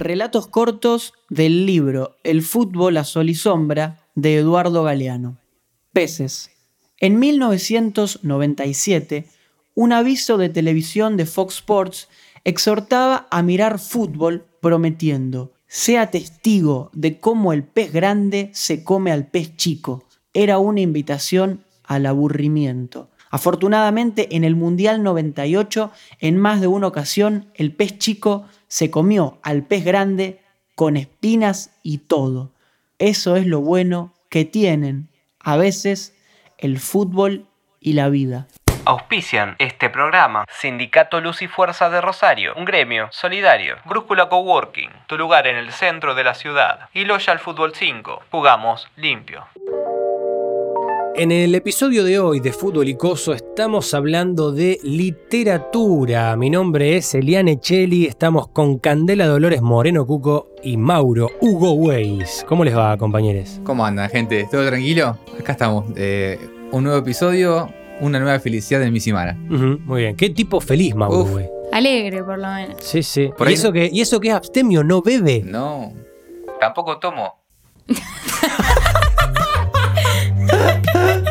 Relatos cortos del libro El fútbol a sol y sombra de Eduardo Galeano. Peces. En 1997, un aviso de televisión de Fox Sports exhortaba a mirar fútbol prometiendo, sea testigo de cómo el pez grande se come al pez chico. Era una invitación al aburrimiento. Afortunadamente, en el Mundial 98, en más de una ocasión, el pez chico se comió al pez grande con espinas y todo. Eso es lo bueno que tienen a veces el fútbol y la vida. Auspician este programa Sindicato Luz y Fuerza de Rosario, un gremio solidario, Brújula Coworking, tu lugar en el centro de la ciudad, y Loyal Fútbol 5, jugamos limpio. En el episodio de hoy de Fútbol y Coso estamos hablando de literatura. Mi nombre es Eliane Cheli, estamos con Candela Dolores Moreno Cuco y Mauro Hugo Weiss. ¿Cómo les va, compañeros? ¿Cómo andan, gente? ¿Todo tranquilo? Acá estamos. eh, un nuevo episodio, una nueva felicidad de mi semana. Muy bien. ¿Qué tipo feliz, Mauro, Uf. Alegre, por lo menos. Sí, sí. Por ¿Y, ahí- eso que, ¿Y eso que es abstemio? ¿No bebe? No. Tampoco tomo.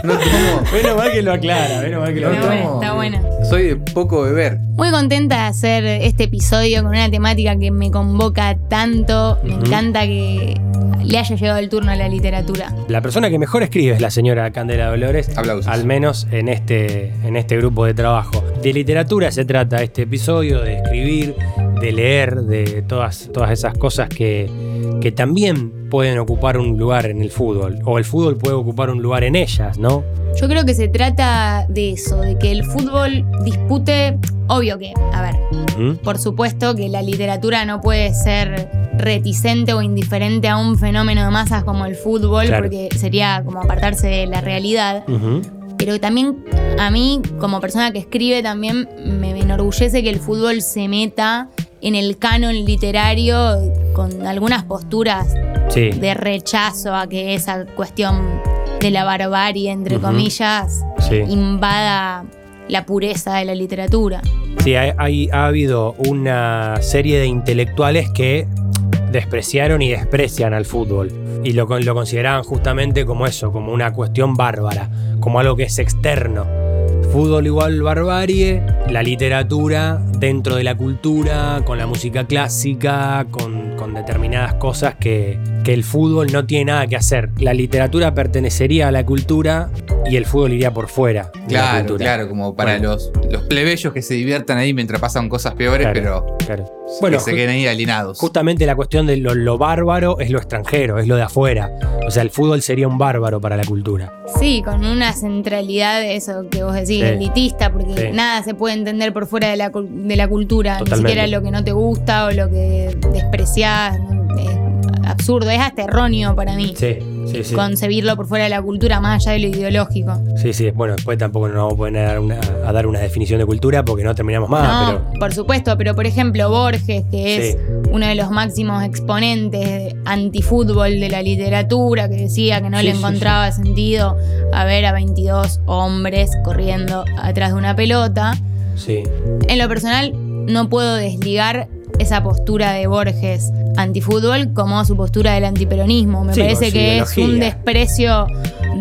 no tomo. Menos mal que lo aclara, menos mal que lo No aclara. buena, tomo. está buena. Soy de poco beber. Muy contenta de hacer este episodio con una temática que me convoca tanto. Me encanta que le haya llegado el turno a la literatura. La persona que mejor escribe es la señora Candela Dolores. Aplausos. Al menos en este, en este grupo de trabajo. De literatura se trata este episodio, de escribir, de leer, de todas, todas esas cosas que, que también pueden ocupar un lugar en el fútbol. O el fútbol puede ocupar un lugar en ellas, ¿no? Yo creo que se trata de eso, de que el fútbol dispute, obvio que, a ver, ¿Mm? por supuesto que la literatura no puede ser reticente o indiferente a un fenómeno de masas como el fútbol, Claro. porque sería como apartarse de la realidad. Ujú. Pero también a mí, como persona que escribe, también me enorgullece que el fútbol se meta en el canon literario con algunas posturas Sí. de rechazo a que esa cuestión de la barbarie, entre comillas, Sí. invada la pureza de la literatura. Sí, hay- hay- ha habido una serie de intelectuales que despreciaron y desprecian al fútbol. Y lo, lo consideraban justamente como eso, como una cuestión bárbara, como algo que es externo. Fútbol igual barbarie, la literatura dentro de la cultura, con la música clásica, con, con determinadas cosas que, que el fútbol no tiene nada que hacer. La literatura pertenecería a la cultura y el fútbol iría por fuera. de la Claro, cultura. claro, como para Bueno. los, los plebeyos que se diviertan ahí mientras pasan cosas peores, Claro, pero claro. Bueno, que se queden ahí alienados. Justamente la cuestión de lo, lo bárbaro es lo extranjero, es lo de afuera. O sea, el fútbol sería un bárbaro para la cultura. Sí, con una centralidad de eso que vos decís, Sí. elitista, porque Sí. nada se puede entender por fuera de la, cul- de la cultura, Totalmente. ni siquiera lo que no te gusta o lo que despreciás. Es absurdo, es hasta erróneo para mí. Sí, sí, sí. concebirlo por fuera de la cultura más allá de lo ideológico. Sí, sí. Bueno, después tampoco nos vamos a poner a dar una, a dar una definición de cultura porque no terminamos más. no, pero por supuesto, pero por ejemplo Borges, que es Sí. uno de los máximos exponentes antifútbol de la literatura, que decía que no Sí, le sí, encontraba sentido a ver a 22 hombres corriendo atrás de una pelota. sí. En lo personal, no puedo desligar esa postura de Borges antifútbol como su postura del antiperonismo. Me Sí, parece que es un desprecio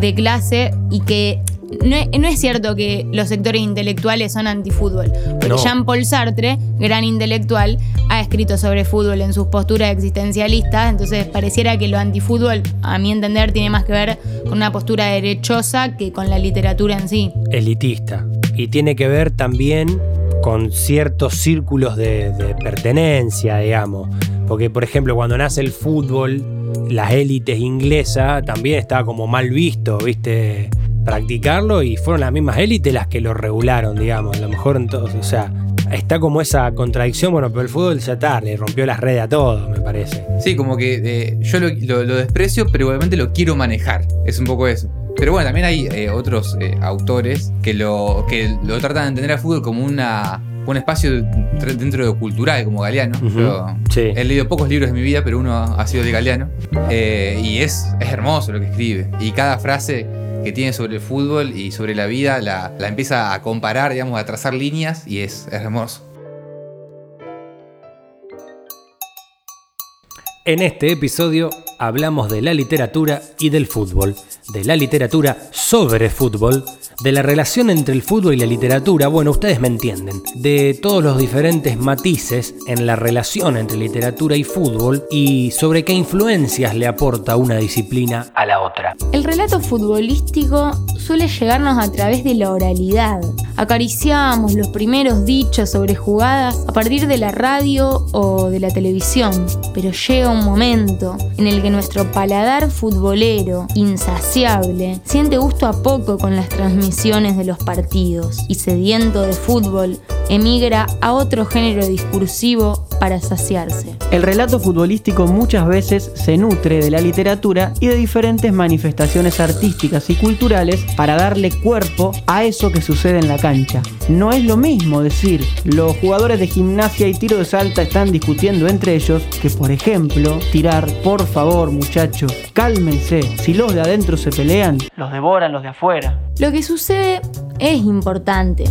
de clase y que no es, no es cierto que los sectores intelectuales son antifútbol. Porque No. Jean-Paul Sartre, gran intelectual, ha escrito sobre fútbol en sus posturas existencialistas. Entonces pareciera que lo antifútbol, a mi entender, tiene más que ver con una postura derechosa que con la literatura en sí. Elitista. Y tiene que ver también con ciertos círculos de, de pertenencia, digamos. Porque, por ejemplo, cuando nace el fútbol, las élites inglesas también estaba como mal visto, ¿viste? Practicarlo y fueron las mismas élites las que lo regularon, digamos. A lo mejor entonces, o sea, está como esa contradicción, bueno, pero el fútbol ya está, le rompió las redes a todo, me parece. Sí, como que eh, yo lo, lo- desprecio, pero igualmente lo quiero manejar. Es un poco eso. Pero bueno, también hay eh, otros eh, autores que lo, que lo tratan de entender al fútbol como una, un espacio dentro de lo cultural, como Galeano. Ujú, Yo sí. He leído pocos libros de mi vida, pero uno ha sido de Galeano. Eh, y es, es hermoso lo que escribe. Y cada frase que tiene sobre el fútbol y sobre la vida la, la empieza a comparar, digamos, a trazar líneas y es, es hermoso. En este episodio hablamos de la literatura y del fútbol, de la literatura sobre fútbol, de la relación entre el fútbol y la literatura, bueno, ustedes me entienden, de todos los diferentes matices en la relación entre literatura y fútbol y sobre qué influencias le aporta una disciplina a la otra. El relato futbolístico suele llegarnos a través de la oralidad. Acariciamos los primeros dichos sobre jugadas a partir de la radio o de la televisión, pero llega un momento en el que nuestro paladar futbolero, insaciable, siente gusto a poco con las transmisiones de los partidos y sediento de fútbol, emigra a otro género discursivo para saciarse. El relato futbolístico muchas veces se nutre de la literatura y de diferentes manifestaciones artísticas y culturales para darle cuerpo a eso que sucede en la cancha. No es lo mismo decir, los jugadores de gimnasia y tiro de salta están discutiendo entre ellos, que por ejemplo, tirar, por favor muchachos, cálmense, si los de adentro se pelean, los devoran los de afuera. Lo que sucede es importante.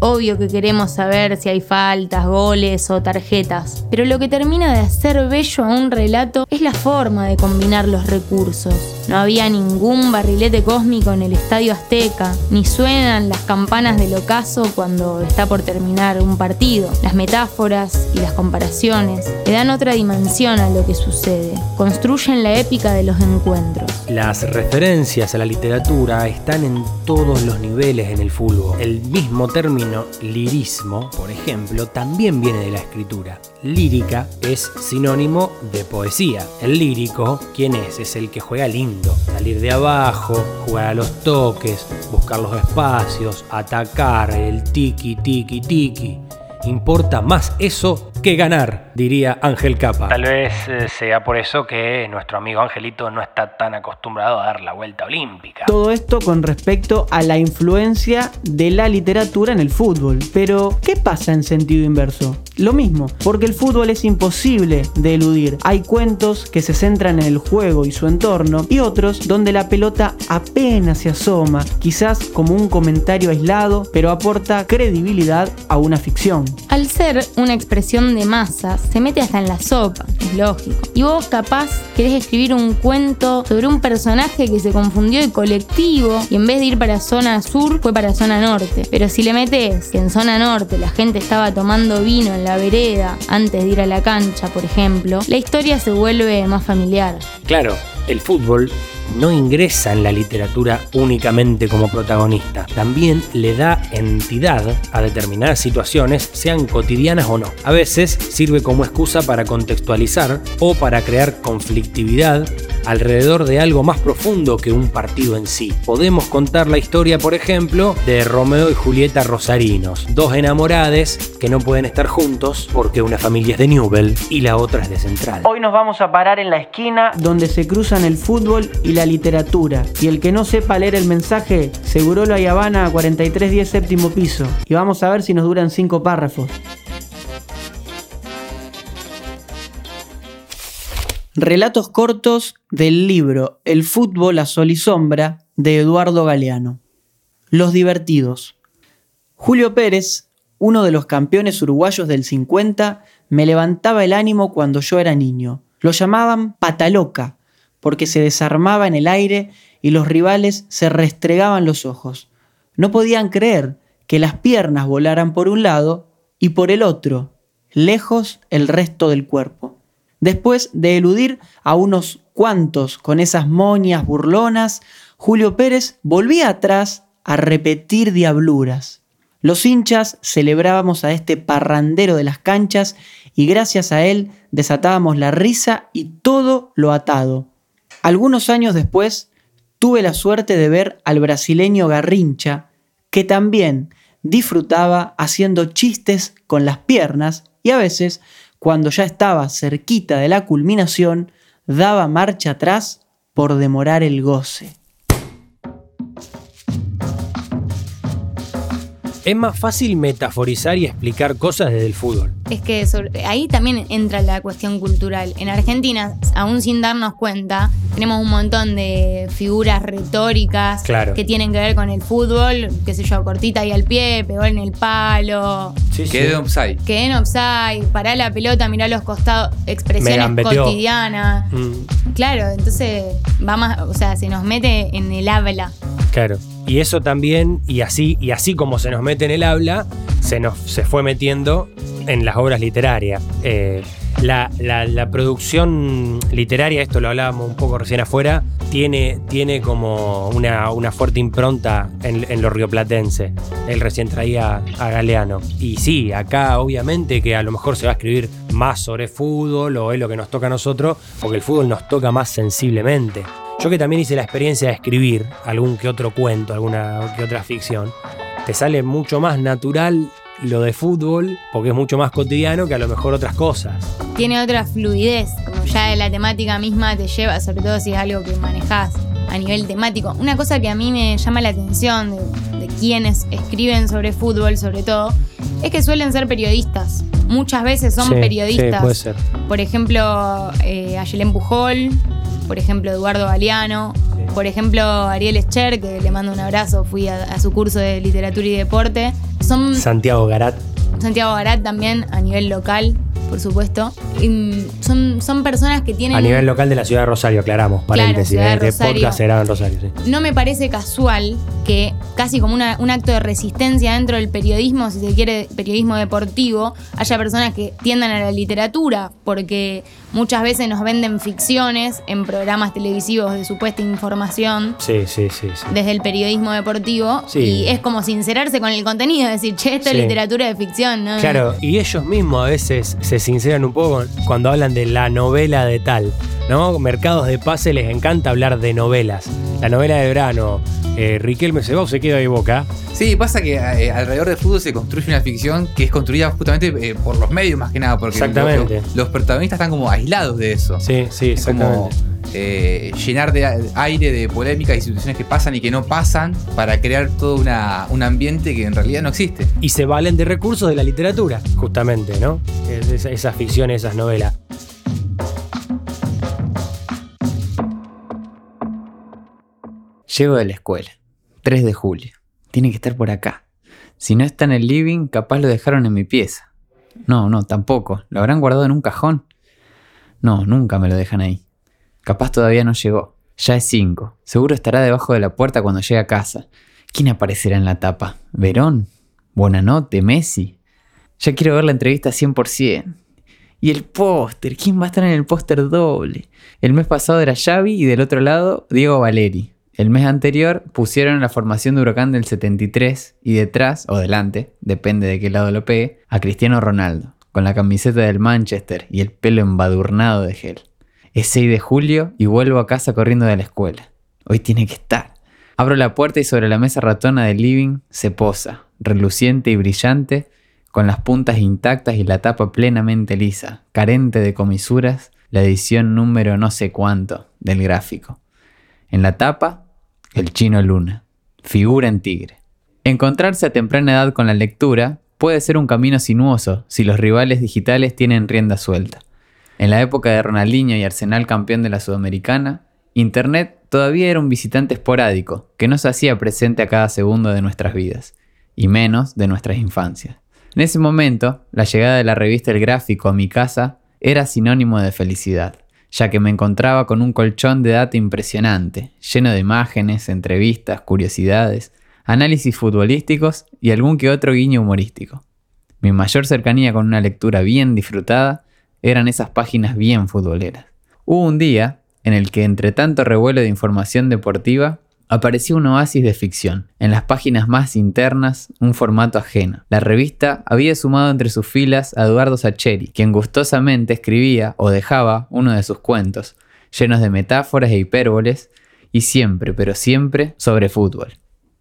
Obvio que queremos saber si hay faltas, goles o tarjetas, pero lo que termina de hacer bello a un relato es la forma de combinar los recursos. No había ningún barrilete cósmico en el Estadio Azteca, ni suenan las campanas del ocaso cuando está por terminar un partido. Las metáforas y las comparaciones le dan otra dimensión a lo que sucede, construyen la épica de los encuentros. Las referencias a la literatura están en todos los niveles en el fútbol. El mismo término lirismo, por ejemplo, también viene de la escritura. Lírica es sinónimo de poesía. El lírico, ¿quién es? Es el que juega lindo. Salir de abajo, jugar a los toques, buscar los espacios, atacar, el tiki, tiki, tiki. Importa más eso que ganar, diría Ángel Capa. Tal vez eh, sea por eso que nuestro amigo Angelito no está tan acostumbrado a dar la vuelta olímpica. Todo esto con respecto a la influencia de la literatura en el fútbol. Pero, ¿qué pasa en sentido inverso? Lo mismo, porque el fútbol es imposible de eludir. Hay cuentos que se centran en el juego y su entorno y otros donde la pelota apenas se asoma, quizás como un comentario aislado, pero aporta credibilidad a una ficción. Al ser una expresión de masa, se mete hasta en la sopa, es lógico. Y vos capaz querés escribir un cuento sobre un personaje que se confundió de colectivo y en vez de ir para zona sur fue para zona norte. Pero si le metes que en zona norte la gente estaba tomando vino en la vereda antes de ir a la cancha, por ejemplo, la historia se vuelve más familiar. Claro, el fútbol no ingresa en la literatura únicamente como protagonista, también le da entidad a determinadas situaciones, sean cotidianas o no. A veces sirve como excusa para contextualizar o para crear conflictividad alrededor de algo más profundo que un partido en sí. Podemos contar la historia, por ejemplo, de Romeo y Julieta Rosarinos, dos enamorades que no pueden estar juntos porque una familia es de Newell y la otra es de Central. Hoy nos vamos a parar en la esquina donde se cruzan el fútbol y la literatura. Y el que no sepa leer el mensaje, seguro lo hay Habana a 4310 séptimo piso. Y vamos a ver si nos duran cinco párrafos. Relatos cortos del libro El fútbol a sol y sombra de Eduardo Galeano. Los divertidos. Julio Pérez, uno de los campeones uruguayos del 50, me levantaba el ánimo cuando yo era niño. Lo llamaban pataloca, porque se desarmaba en el aire y los rivales se restregaban los ojos. No podían creer que las piernas volaran por un lado y por el otro, lejos el resto del cuerpo. Después de eludir a unos cuantos con esas moñas burlonas, Julio Pérez volvía atrás a repetir diabluras. Los hinchas celebrábamos a este parrandero de las canchas y gracias a él desatábamos la risa y todo lo atado. Algunos años después tuve la suerte de ver al brasileño Garrincha, que también disfrutaba haciendo chistes con las piernas y a veces cuando ya estaba cerquita de la culminación, daba marcha atrás por demorar el goce. Es más fácil metaforizar y explicar cosas desde el fútbol. es que sobre- ahí también entra la cuestión cultural. En Argentina, aún sin darnos cuenta, tenemos un montón de figuras retóricas Claro. que tienen que ver con el fútbol, qué sé yo, cortita ahí al pie, pegó en el palo, Sí, sí. Quedé offside. quedé en offside, pará la pelota, mirá los costados, expresiones cotidianas. Mm, Claro, entonces va más, o sea, se nos mete en el habla. claro. Y eso también, y así, y así como se nos mete en el habla, se nos se fue metiendo en las obras literarias. Eh, la, la- producción literaria, esto lo hablábamos un poco recién afuera, tiene, tiene como una, una fuerte impronta en, en lo rioplatense. Él recién traía a Galeano. Y sí, acá obviamente que a lo mejor se va a escribir más sobre fútbol o es lo que nos toca a nosotros, porque el fútbol nos toca más sensiblemente. Yo que también hice la experiencia de escribir algún que otro cuento, alguna que otra ficción, te sale mucho más natural lo de fútbol, porque es mucho más cotidiano que a lo mejor otras cosas. Tiene otra fluidez, como ya de la temática misma te lleva, sobre todo si es algo que manejás a nivel temático. Una cosa que a mí me llama la atención de, de quienes escriben sobre fútbol, sobre todo, es que suelen ser periodistas. Muchas veces son Sí, periodistas. Sí, puede ser. Por ejemplo, eh, Ayelén Pujol, por ejemplo, Eduardo Galeano, por ejemplo, Ariel Escher, que le mando un abrazo, fui a, a su curso de literatura y deporte. Son Santiago Garat. Santiago Garat también a nivel local, por supuesto. Y, mm, son, son personas que tienen... A nivel local de la ciudad de Rosario, aclaramos, paréntesis. ciudad de eh, Este Rosario. podcast en Rosario, sí. No me parece casual que casi como una- un acto de resistencia dentro del periodismo, si se quiere, periodismo deportivo, haya personas que tiendan a la literatura, porque muchas veces nos venden ficciones en programas televisivos de supuesta información Sí, sí, sí. sí. desde el periodismo deportivo Sí. y es como sincerarse con el contenido, decir, che, esto es literatura de ficción, ¿no? Claro, y ellos mismos a veces se sinceran un poco cuando hablan de la novela de tal, ¿no? Mercados de pase les encanta hablar de novelas. La novela de verano, eh, Riquelme se va o se queda de boca. Sí, pasa que eh, alrededor del fútbol se construye una ficción que es construida justamente eh, por los medios más que nada, porque Exactamente. lo- lo- los protagonistas están como aislados de eso. Sí, sí, Es como exactamente. Eh, llenar de aire de polémicas y situaciones que pasan y que no pasan para crear todo una- un ambiente que en realidad no existe. Y se valen de recursos de la literatura, justamente, ¿no? Es- es- esas ficciones, esas novelas. Llego de la escuela. 3 de julio. Tiene que estar por acá. Si no está en el living, capaz lo dejaron en mi pieza. No, no, tampoco. ¿Lo habrán guardado en un cajón? No, nunca me lo dejan ahí. Capaz todavía no llegó. Ya es 5. Seguro estará debajo de la puerta cuando llegue a casa. ¿Quién aparecerá en la tapa? ¿Verón? ¿Buenanote? ¿Messi? Ya quiero ver la entrevista 100%. Y el póster, ¿quién va a estar en el póster doble? El mes pasado era Xavi y del otro lado Diego Valeri. El mes anterior pusieron la formación de Huracán del 73 y detrás, o delante, depende de qué lado lo pegue, a Cristiano Ronaldo, con la camiseta del Manchester y el pelo embadurnado de gel. Es 6 de julio y vuelvo a casa corriendo de la escuela. Hoy tiene que estar. Abro la puerta y sobre la mesa ratona del living se posa, reluciente y brillante, con las puntas intactas y la tapa plenamente lisa, carente de comisuras, la edición número no sé cuánto del gráfico. En la tapa, el chino Luna, figura en tigre. Encontrarse a temprana edad con la lectura puede ser un camino sinuoso si los rivales digitales tienen rienda suelta. En la época de Ronaldinho y Arsenal campeón de la Sudamericana, Internet todavía era un visitante esporádico que no se hacía presente a cada segundo de nuestras vidas, y menos de nuestras infancias. En ese momento, la llegada de la revista El Gráfico a mi casa era sinónimo de felicidad, ya que me encontraba con un colchón de data impresionante, lleno de imágenes, entrevistas, curiosidades, análisis futbolísticos y algún que otro guiño humorístico. Mi mayor cercanía con una lectura bien disfrutada eran esas páginas bien futboleras. Hubo un día en el que entre tanto revuelo de información deportiva apareció un oasis de ficción. En las páginas más internas, un formato ajeno. La revista había sumado entre sus filas a Eduardo Sacheri, quien gustosamente escribía o dejaba uno de sus cuentos, llenos de metáforas e hipérboles, y siempre, pero siempre, sobre fútbol.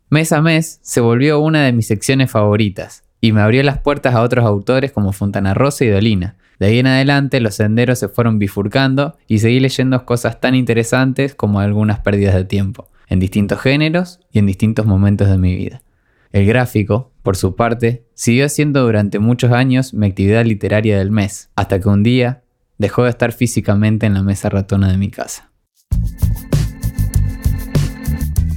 Mes a mes se volvió una de mis secciones favoritas, y me abrió las puertas a otros autores como Fontana Rosa y Dolina. De ahí en adelante los senderos se fueron bifurcando y seguí leyendo cosas tan interesantes como algunas pérdidas de tiempo, en distintos géneros y en distintos momentos de mi vida. El gráfico, por su parte, siguió siendo durante muchos años mi actividad literaria del mes, hasta que un día dejó de estar físicamente en la mesa ratona de mi casa.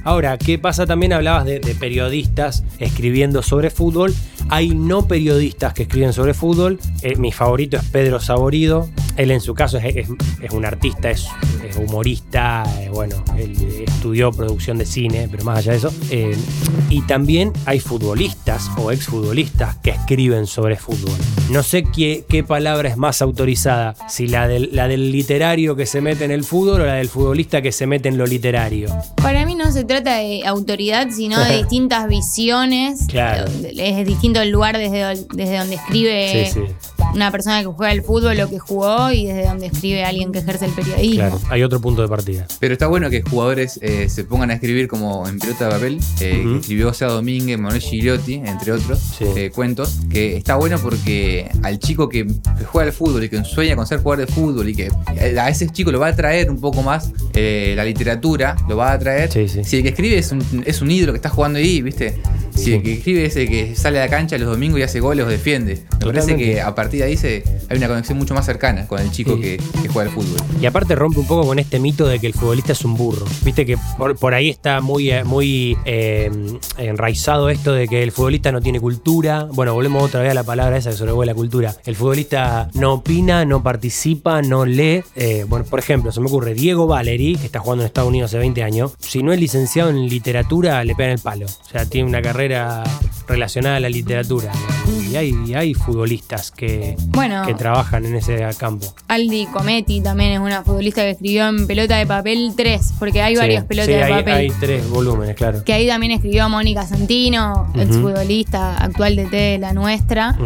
Ahora, ¿qué pasa? También hablabas de, de periodistas escribiendo sobre fútbol. Hay no periodistas que escriben sobre fútbol. Eh, mi favorito es Pedro Saborido. Él en su caso es, es- es un artista, es, es humorista, eh, bueno, él estudió producción de cine, pero más allá de eso. eh, y también hay futbolistas o exfutbolistas que escriben sobre fútbol. No sé qué, qué palabra es más autorizada, si la del, la del literario que se mete en el fútbol o la del futbolista que se mete en lo literario. Para mí no se trata de autoridad, sino de distintas visiones. Claro. Es distinto el lugar desde, desde donde escribe. Una persona que juega al fútbol o que jugó y desde donde escribe alguien que ejerce el periodismo. Claro, hay otro punto de partida. Pero está bueno que jugadores eh, se pongan a escribir como en pelota de papel, eh, que escribió José Domínguez, Manuel Gigliotti, entre otros Sí. eh, cuentos, que está bueno porque al chico que, juega al fútbol y que sueña con ser jugador de fútbol y que a ese chico lo va a atraer un poco más eh, la literatura, lo va a atraer. Sí, sí. Si el que escribe es un, es un ídolo que está jugando ahí, ¿viste? Si Sí. el que escribe es el que sale a la cancha los domingos y hace goles o defiende. Me parece que a partir de ahí se, hay una conexión mucho más cercana con el chico Sí. que, que juega al fútbol. Y aparte rompe un poco con este mito de que el futbolista es un burro. Viste que por, por ahí está muy, eh, muy eh, enraizado esto de que el futbolista no tiene cultura. Bueno, volvemos otra vez a la palabra esa que sobrevuela la cultura. El futbolista no opina, no participa, no lee. Eh, bueno, por ejemplo, se me ocurre Diego Valeri, que está jugando en Estados Unidos hace 20 años. Si no es licenciado en literatura, le pegan el palo. O sea, tiene una carrera relacionada a la literatura. Y hay, y hay futbolistas que, Bueno, que trabajan en ese campo. Aldi Cometti también es una futbolista que escribió en Pelota de Papel 3, porque hay Sí, varios pelotas sí, de hay, papel. hay tres volúmenes, claro. Que ahí también escribió Mónica Santino, Ujú. exfutbolista actual de T la nuestra.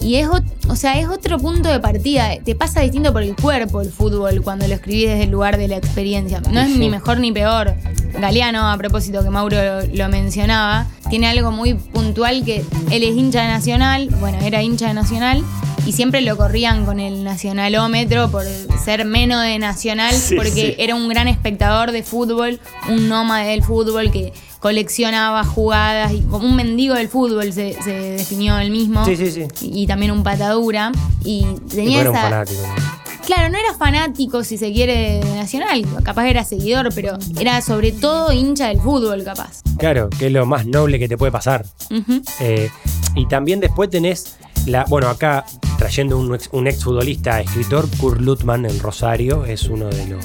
Y es, o sea, es otro punto de partida. Te pasa distinto por el cuerpo el fútbol cuando lo escribís desde el lugar de la experiencia. No es Sí. ni mejor ni peor. Galeano, a propósito que Mauro lo, lo mencionaba, tiene algo muy puntual que él es hincha de Nacional, bueno, era hincha de Nacional, y siempre lo corrían con el nacionalómetro por ser menos de Nacional, Sí, porque sí. era un gran espectador de fútbol, un nómade del fútbol que coleccionaba jugadas y como un mendigo del fútbol se, se definió él mismo Sí, sí, sí. y también un patadura. Y tenía un esa. fanático. ¿no? Claro, no era fanático, si se quiere, de Nacional. Capaz era seguidor, pero era sobre todo hincha del fútbol, capaz. Claro, que es lo más noble que te puede pasar. Eh, y también después tenés la. Bueno, acá trayendo un ex, un exfutbolista escritor, Kurt Lutman en Rosario, es uno de los,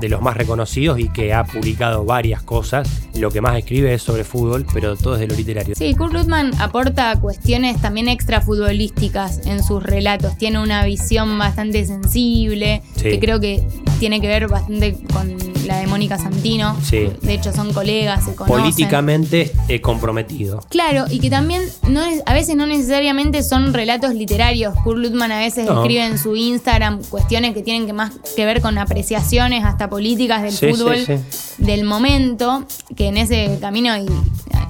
de los más reconocidos y que ha publicado varias cosas. Lo que más escribe es sobre fútbol, pero todo es de lo literario. Sí, Kurt Lutman aporta cuestiones también extra futbolísticas en sus relatos. Tiene una visión bastante sensible, Sí. que creo que tiene que ver bastante con la de Mónica Santino. Sí. De hecho, son colegas, se conocen. Políticamente eh, comprometido. Claro, y que también no es- a veces no necesariamente son relatos literarios. Kurt Lutman a veces No. escribe en su Instagram cuestiones que tienen que más que ver con apreciaciones hasta políticas del Sí, fútbol sí. del momento, que en ese camino y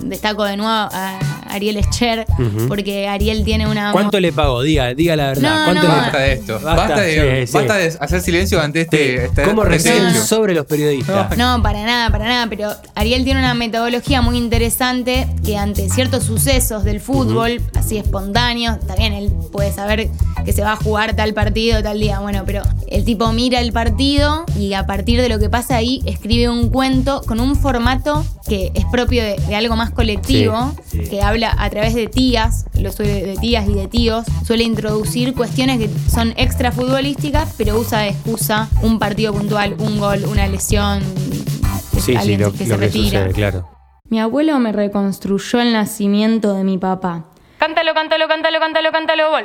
destaco de nuevo a Ariel Escher, Ujú. porque Ariel tiene una... ¿Cuánto le pagó? Diga, diga la verdad. No, ¿Cuánto no. le Basta de esto. Basta, Basta, de, sí, sí. basta de hacer silencio ante este. este- ¿Cómo reciben sobre los periodistas? No, para nada, para nada, pero Ariel tiene una metodología muy interesante que ante ciertos sucesos del fútbol, así espontáneos, también él puede saber que se va a jugar tal partido tal día, bueno, pero el tipo mira el partido y a partir de lo que pasa ahí escribe un cuento con un formato que es propio de, de algo más colectivo, Sí, sí. que habla a través de tías, lo suele, de tías y de tíos, suele introducir cuestiones que son extra futbolísticas, pero usa de excusa un partido puntual, un gol, una lesión, Sí, sí, alguien lo, que lo se que retira. sucede, claro. Mi abuelo me reconstruyó el nacimiento de mi papá. Cántalo, cántalo, cántalo, cántalo, cántalo, gol.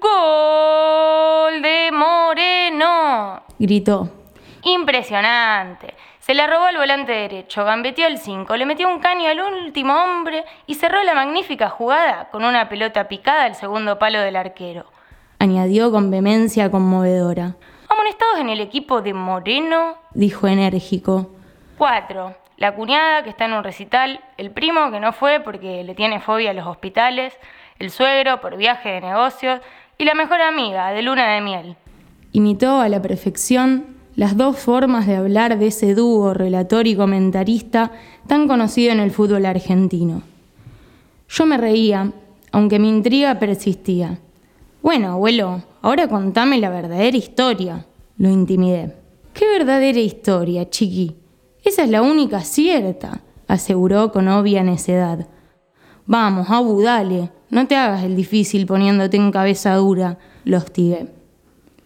Gol de Moreno. Gritó. Impresionante. Se la robó al volante derecho, gambeteó el 5, le metió un caño al último hombre y cerró la magnífica jugada con una pelota picada al segundo palo del arquero. Añadió con vehemencia conmovedora. Amonestados en el equipo de Moreno, dijo enérgico. Cuatro. La cuñada que está en un recital, el primo que no fue porque le tiene fobia a los hospitales, el suegro por viaje de negocios y la mejor amiga de luna de miel. Imitó a la perfección las dos formas de hablar de ese dúo relator y comentarista tan conocido en el fútbol argentino. Yo me reía, aunque mi intriga persistía. Bueno, abuelo, ahora contame la verdadera historia. Lo intimidé. ¿Qué verdadera historia, chiqui? Esa es la única cierta, aseguró con obvia necedad. Vamos, Abu, dale, no te hagas el difícil poniéndote en cabeza dura, lo hostigué.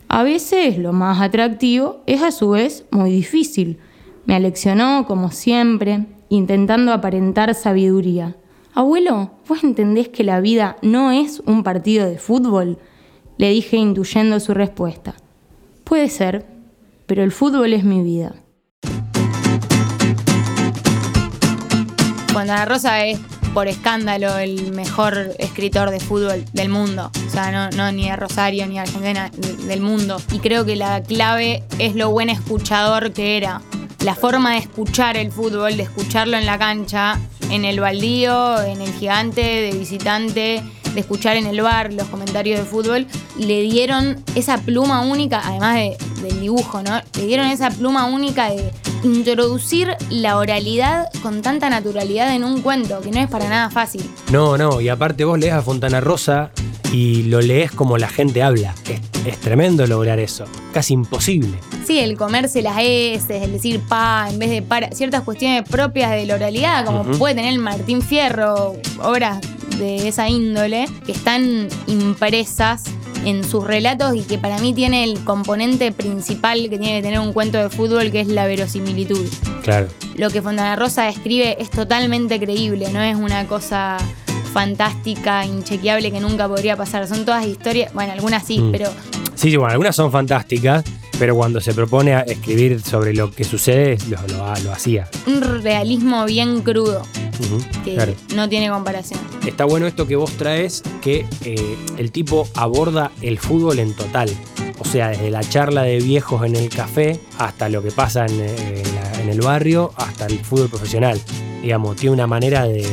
A veces lo más atractivo es a su vez muy difícil. Me aleccionó, como siempre, intentando aparentar sabiduría. Abuelo, ¿vos entendés que la vida no es un partido de fútbol? Le dije intuyendo su respuesta. Puede ser, pero el fútbol es mi vida. Fontana Rosa es por escándalo el mejor escritor de fútbol del mundo. O sea, no, no ni de Rosario ni de Argentina, del mundo. Y creo que la clave es lo buen escuchador que era. La forma de escuchar el fútbol, de escucharlo en la cancha, en el baldío, en el gigante, de visitante, de escuchar en el bar los comentarios de fútbol, le dieron esa pluma única, además del dibujo, ¿no? Le dieron esa pluma única de introducir la oralidad con tanta naturalidad en un cuento, que no es para nada fácil. No, no, y aparte vos lees a Fontana Rosa y lo lees como la gente habla. Es, es tremendo lograr eso, casi imposible. Sí, el comerse las S, el decir pa en vez de para, ciertas cuestiones propias de la oralidad, como puede tener el Martín Fierro, obras de esa índole, que están impresas en sus relatos y que para mí tiene el componente principal que tiene que tener un cuento de fútbol, que es la verosimilitud. Claro. Lo que Fontana Rosa escribe es totalmente creíble, no es una cosa fantástica, inchequeable que nunca podría pasar. Son todas historias, bueno, algunas sí, Mm. pero Sí, sí, bueno, algunas son fantásticas, pero cuando se propone a escribir sobre lo que sucede, lo, lo- lo hacía. un realismo bien crudo que claro. no tiene comparación. Está bueno esto que vos traes, que eh, el tipo aborda el fútbol en total. O sea, desde la charla de viejos en el café hasta lo que pasa en, eh, en la- en el barrio, hasta el fútbol profesional. Digamos, tiene una manera de,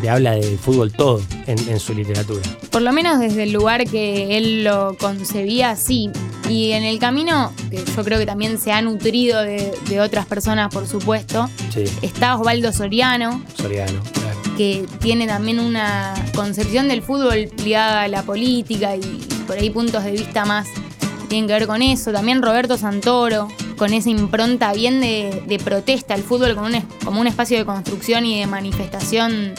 de habla del fútbol todo en, en su literatura. Por lo menos desde el lugar que él lo concebía, sí. Y en el camino, que yo creo que también se ha nutrido de, de otras personas, por supuesto, Sí, está Osvaldo Soriano, Soriano. claro. que tiene también una concepción del fútbol ligada a la política y por ahí puntos de vista más que tienen que ver con eso. También Roberto Santoro, con esa impronta bien de, de protesta al fútbol como un, es- como un espacio de construcción y de manifestación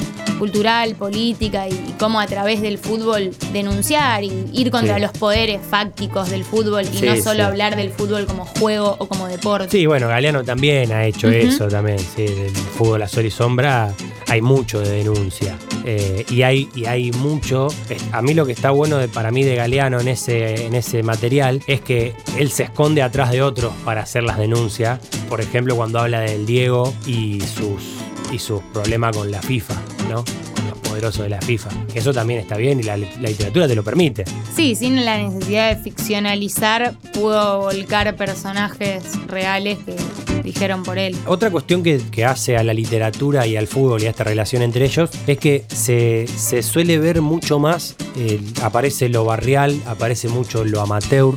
cultural, política y, y cómo a través del fútbol denunciar y ir contra Sí. los poderes fácticos del fútbol y Sí, no solo sí. hablar del fútbol como juego o como deporte. Sí, bueno, Galeano también ha hecho eso también. Sí, del fútbol a sol y sombra hay mucho de denuncia. Eh, y, hay, y hay mucho. A mí lo que está bueno de- para mí de Galeano en ese, en ese material es que él se esconde atrás de otros para hacer las denuncias. Por ejemplo, cuando habla del Diego y sus, y sus problemas con la FIFA, ¿no? Con los poderosos de la FIFA. Eso también está bien y la, la literatura te lo permite. Sí, sin la necesidad de ficcionalizar, pudo volcar personajes reales que dijeron por él. Otra cuestión que, que hace a la literatura y al fútbol y a esta relación entre ellos es que se, se suele ver mucho más, eh, aparece lo barrial, aparece mucho lo amateur.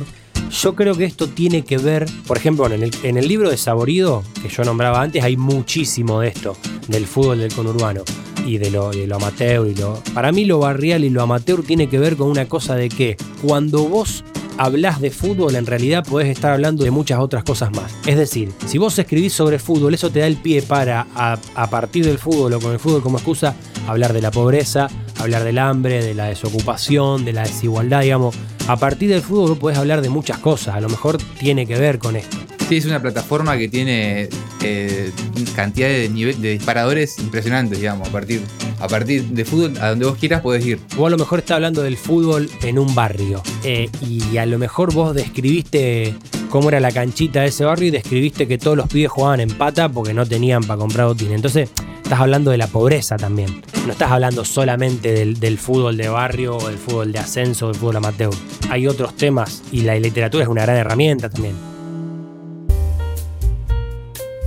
Yo creo que esto tiene que ver, por ejemplo, en el, en el libro de Saborido, que yo nombraba antes, hay muchísimo de esto, del fútbol del conurbano y de lo, de lo amateur. Y lo, para mí lo barrial y lo amateur tiene que ver con una cosa de que cuando vos hablas de fútbol, en realidad podés estar hablando de muchas otras cosas más. Es decir, si vos escribís sobre fútbol, eso te da el pie para, a, a partir del fútbol o con el fútbol como excusa, hablar de la pobreza, hablar del hambre, de la desocupación, de la desigualdad, digamos. A partir del fútbol podés hablar de muchas cosas, a lo mejor tiene que ver con esto. Sí, es una plataforma que tiene eh, cantidad de, nive- de disparadores impresionantes, digamos. A partir, a partir de fútbol, a donde vos quieras podés ir. Vos a lo mejor estás hablando del fútbol en un barrio eh, y a lo mejor vos describiste cómo era la canchita de ese barrio y describiste que todos los pibes jugaban en pata porque no tenían para comprar botín. Entonces estás hablando de la pobreza también. No estás hablando solamente del, fútbol de barrio o del fútbol de ascenso del fútbol amateur. Hay otros temas y la literatura es una gran herramienta también.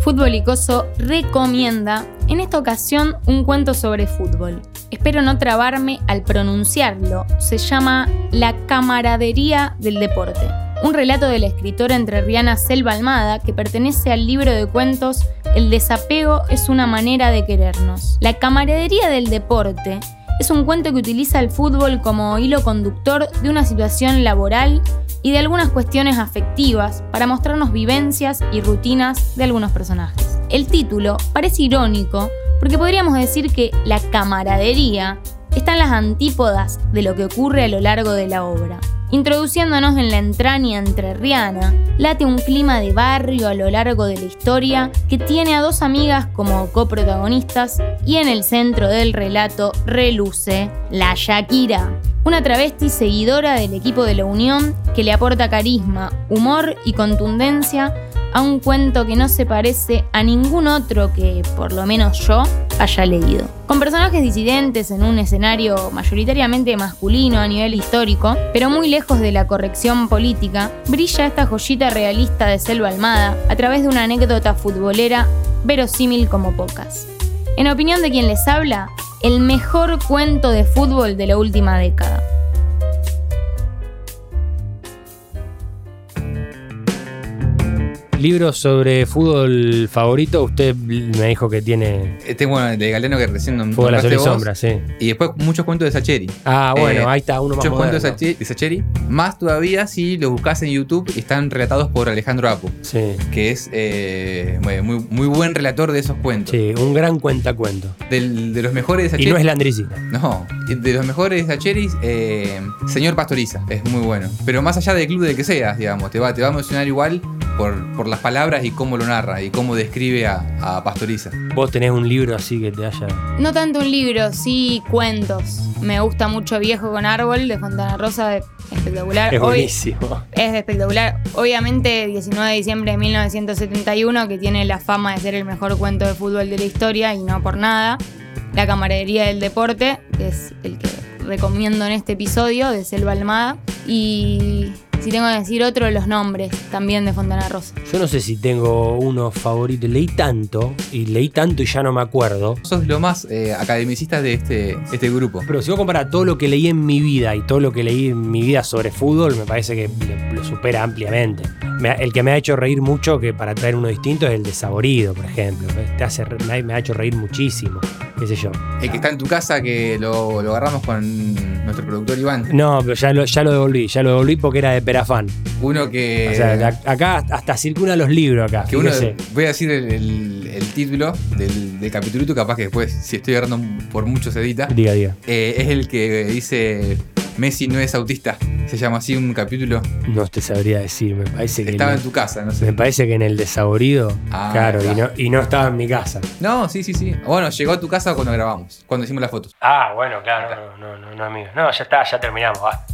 Fútbol Icoso recomienda, en esta ocasión, un cuento sobre fútbol. Espero no trabarme al pronunciarlo. Se llama La camaradería del deporte. Un relato de la escritora entrerriana Selva Almada que pertenece al libro de cuentos El desapego es una manera de querernos. La camaradería del deporte es un cuento que utiliza el fútbol como hilo conductor de una situación laboral y de algunas cuestiones afectivas para mostrarnos vivencias y rutinas de algunos personajes. El título parece irónico porque podríamos decir que la camaradería está en las antípodas de lo que ocurre a lo largo de la obra. Introduciéndonos en la entraña entrerriana, late un clima de barrio a lo largo de la historia que tiene a dos amigas como coprotagonistas y en el centro del relato reluce la Shakira, una travesti seguidora del equipo de la Unión que le aporta carisma, humor y contundencia a un cuento que no se parece a ningún otro que, por lo menos yo, haya leído. Con personajes disidentes en un escenario mayoritariamente masculino a nivel histórico, pero muy lejos de la corrección política, brilla esta joyita realista de Selva Almada a través de una anécdota futbolera verosímil como pocas. En opinión de quien les habla, el mejor cuento de fútbol de la última década. Libros sobre fútbol favorito, usted me dijo que tiene Este, bueno, el de Galeano que recién nom- Fútbol a nombraste y vos. Sombra, sí. Y después muchos cuentos de Sacheri. Ah, bueno, Eh, ahí está, uno más Muchos cuentos de moderno. De Sacheri. Más todavía si los buscas en YouTube, están relatados por Alejandro Apo, Sí, que es eh, muy, muy buen relator de esos cuentos. sí, un gran cuentacuento. Del- de los mejores de Y Sacheri. no es Landricina. No, de los mejores de Sacheris, eh, Señor Pastoriza, es muy bueno. Pero más allá del club del que seas, digamos, te va, te va a emocionar igual por, por las palabras y cómo lo narra y cómo describe a, a Pastoriza. Vos tenés un libro así que te haya. No tanto un libro, sí cuentos. Me gusta mucho Viejo con Árbol de Fontana Rosa, de- espectacular. Es Hoy buenísimo. es espectacular. Obviamente, 19 de diciembre de 1971, que tiene la fama de ser el mejor cuento de fútbol de la historia y no por nada. La camaradería del deporte, que es el que recomiendo en este episodio de Selva Almada. Y si tengo que decir otro, los nombres también de Fontana Rosa. Yo no sé si tengo uno favorito. Leí tanto, y leí tanto y ya no me acuerdo. Sos lo más eh, academicista de este, este grupo. Pero si vos comparas todo lo que leí en mi vida y todo lo que leí en mi vida sobre fútbol, me parece que lo supera ampliamente. Me el que me ha hecho reír mucho, que para traer uno distinto, es el de Saborido, por ejemplo. Te hace, me ha- me ha hecho reír muchísimo, qué sé yo. El que está en tu casa, que lo, lo agarramos con nuestro productor Iván. No, pero ya lo, ya lo devolví, ya lo devolví porque era de Perafán. Uno que. O sea, acá hasta circulan los libros acá. que uno, voy a decir el, el- el título del, del capitulito, capaz que después, si estoy agarrando por mucho se edita. Diga, diga. Eh, es el que dice Messi no es autista. Se llama así un capítulo. No te sabría decir, me parece que. Estaba en tu casa, no Me sé. parece que en el desaborido, Ah, claro, y no, claro. y no estaba en mi casa. No, sí, sí, sí. Bueno, llegó a tu casa cuando grabamos, cuando hicimos las fotos. Ah, bueno, claro, no, no, no, no, amigo. No, ya está, ya terminamos, va.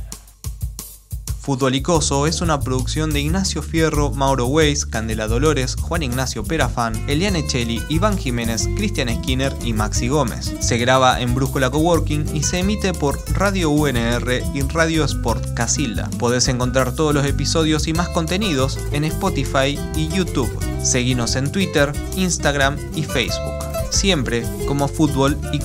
Futbolicoso es una producción de Ignacio Fierro, Mauro Weiss, Candela Dolores, Juan Ignacio Perafán, Eliane Cheli, Iván Jiménez, Cristian Skinner y Maxi Gómez. Se graba en Brújula Coworking y se emite por Radio UNR y Radio Sport Casilda. Podés encontrar todos los episodios y más contenidos en Spotify y YouTube. Seguinos en Twitter, Instagram y Facebook. Siempre como Fútbol y.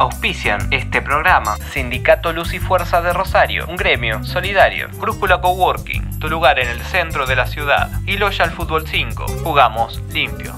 Auspician este programa. Sindicato Luz y Fuerza de Rosario, un gremio solidario, Brújula Coworking, tu lugar en el centro de la ciudad, y Loyal Fútbol 5, jugamos limpio.